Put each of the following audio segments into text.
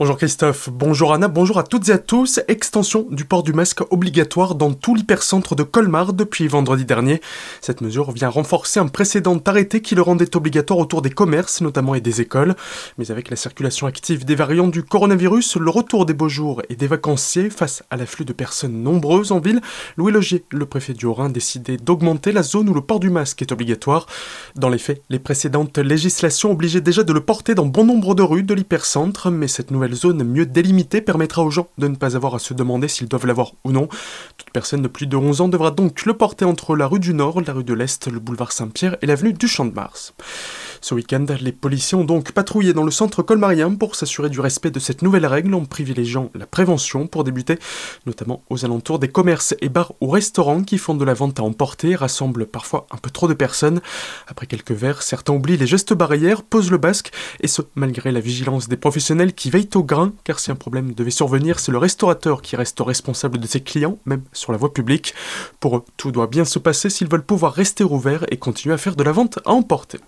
Bonjour Christophe, bonjour Anna, bonjour à toutes et à tous. Extension du port du masque obligatoire dans tout l'hypercentre de Colmar depuis vendredi dernier. Cette mesure vient renforcer un précédent arrêté qui le rendait obligatoire autour des commerces notamment et des écoles. Mais avec la circulation active des variants du coronavirus, le retour des beaux jours et des vacanciers face à l'afflux de personnes nombreuses en ville, Louis Logier, le préfet du Haut-Rhin, décidé d'augmenter la zone où le port du masque est obligatoire. Dans les faits, les précédentes législations obligeaient déjà de le porter dans bon nombre de rues de l'hypercentre, mais cette nouvelle zone mieux délimitée permettra aux gens de ne pas avoir à se demander s'ils doivent l'avoir ou non. Toute personne de plus de 11 ans devra donc le porter entre la rue du Nord, la rue de l'Est, le boulevard Saint-Pierre et l'avenue du Champ de Mars. Ce week-end, les policiers ont donc patrouillé dans le centre colmarien pour s'assurer du respect de cette nouvelle règle en privilégiant la prévention pour débuter, notamment aux alentours des commerces et bars ou restaurants qui font de la vente à emporter rassemblent parfois un peu trop de personnes. Après quelques verres, certains oublient les gestes barrières, posent le basque, et ce, malgré la vigilance des professionnels qui veillent au grain, car si un problème devait survenir, c'est le restaurateur qui reste responsable de ses clients, même sur la voie publique. Pour eux, tout doit bien se passer s'ils veulent pouvoir rester ouverts et continuer à faire de la vente à emporter.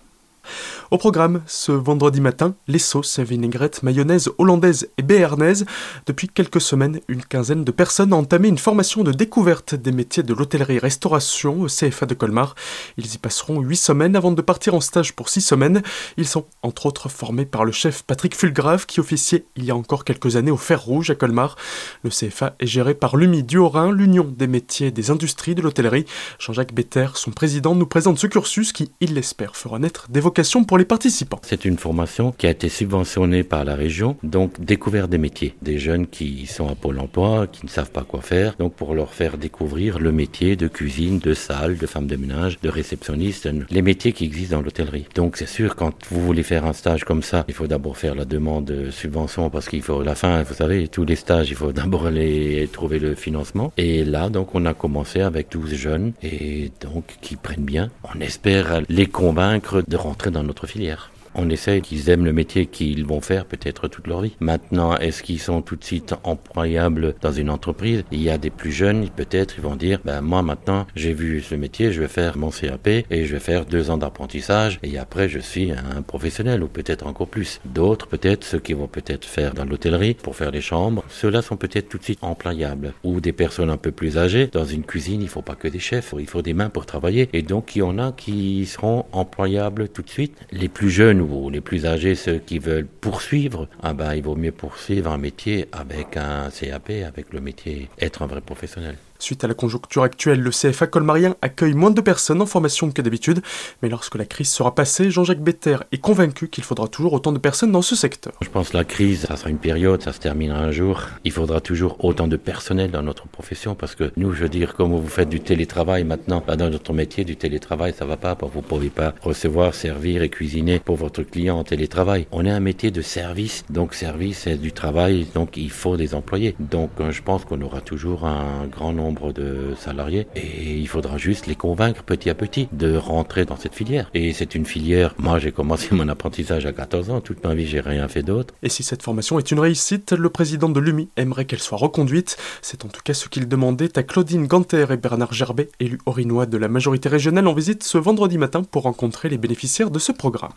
Au programme, ce vendredi matin, les sauces, vinaigrettes, mayonnaise hollandaise et béarnaise. Depuis quelques semaines, une quinzaine de personnes ont entamé une formation de découverte des métiers de l'hôtellerie-restauration au CFA de Colmar. Ils y passeront huit semaines avant de partir en stage pour six semaines. Ils sont entre autres formés par le chef Patrick Fulgrave qui officiait il y a encore quelques années au Fer Rouge à Colmar. Le CFA est géré par l'UMI du Haut-Rhin, l'Union des métiers des industries de l'hôtellerie. Jean-Jacques Better, son président, nous présente ce cursus qui, il l'espère, fera naître des vocations pour les participants. C'est une formation qui a été subventionnée par la région, donc découverte des métiers. Des jeunes qui sont à Pôle emploi, qui ne savent pas quoi faire, donc pour leur faire découvrir le métier de cuisine, de salle, de femme de ménage, de réceptionniste, les métiers qui existent dans l'hôtellerie. Donc c'est sûr, quand vous voulez faire un stage comme ça, il faut d'abord faire la demande de subvention parce qu'il faut, la fin, vous savez, tous les stages, il faut d'abord aller trouver le financement. Et là, donc, on a commencé avec 12 jeunes et donc qui prennent bien. On espère les convaincre de rentrer dans notre filière. On essaie qu'ils aiment le métier qu'ils vont faire peut-être toute leur vie. Maintenant, est-ce qu'ils sont tout de suite employables dans une entreprise? Il y a des plus jeunes, peut-être, ils vont dire, ben moi maintenant, j'ai vu ce métier, je vais faire mon CAP et je vais faire deux ans d'apprentissage et après je suis un professionnel ou peut-être encore plus. D'autres, peut-être, ceux qui vont peut-être faire dans l'hôtellerie pour faire les chambres, ceux-là sont peut-être tout de suite employables. Ou des personnes un peu plus âgées. Dans une cuisine, il faut pas que des chefs, il faut des mains pour travailler. Et donc, il y en a qui seront employables tout de suite. Les plus jeunes les plus âgés, ceux qui veulent poursuivre, ah ben, il vaut mieux poursuivre un métier avec un CAP, avec le métier être un vrai professionnel. Suite à la conjoncture actuelle, le CFA colmarien accueille moins de personnes en formation que d'habitude, mais lorsque la crise sera passée, Jean-Jacques Better est convaincu qu'il faudra toujours autant de personnes dans ce secteur. Je pense que la crise, ça sera une période, ça se terminera un jour. Il faudra toujours autant de personnel dans notre profession parce que nous, je veux dire, comme vous faites du télétravail maintenant, bah, dans notre métier, du télétravail, ça va pas. Vous pouvez pas recevoir, servir et cuisiner pour votre client en télétravail. On est un métier de service, donc service c'est du travail, donc il faut des employés. Donc euh, je pense qu'on aura toujours un grand nombre de salariés et il faudra juste les convaincre petit à petit de rentrer dans cette filière. Et c'est une filière, moi j'ai commencé mon apprentissage à 14 ans, toute ma vie j'ai rien fait d'autre. Et si cette formation est une réussite, le président de l'UMI aimerait qu'elle soit reconduite. C'est en tout cas ce qu'il demandait à Claudine Ganter et Bernard Gerbet, élus orinois de la majorité régionale en visite ce vendredi matin pour rencontrer les bénéficiaires de ce programme.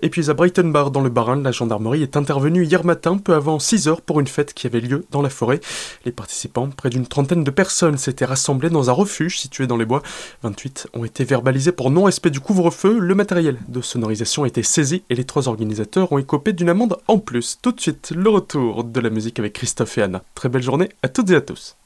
Et puis à Bar dans le Barin, la gendarmerie est intervenue hier matin, peu avant 6 heures, pour une fête qui avait lieu dans la forêt. Les participants, près d'une trentaine de personnes, s'étaient rassemblés dans un refuge situé dans les bois. 28 ont été verbalisés pour non-respect du couvre-feu. Le matériel de sonorisation a été saisi et les trois organisateurs ont écopé d'une amende en plus. Tout de suite, le retour de la musique avec Christophe et Anna. Très belle journée à toutes et à tous.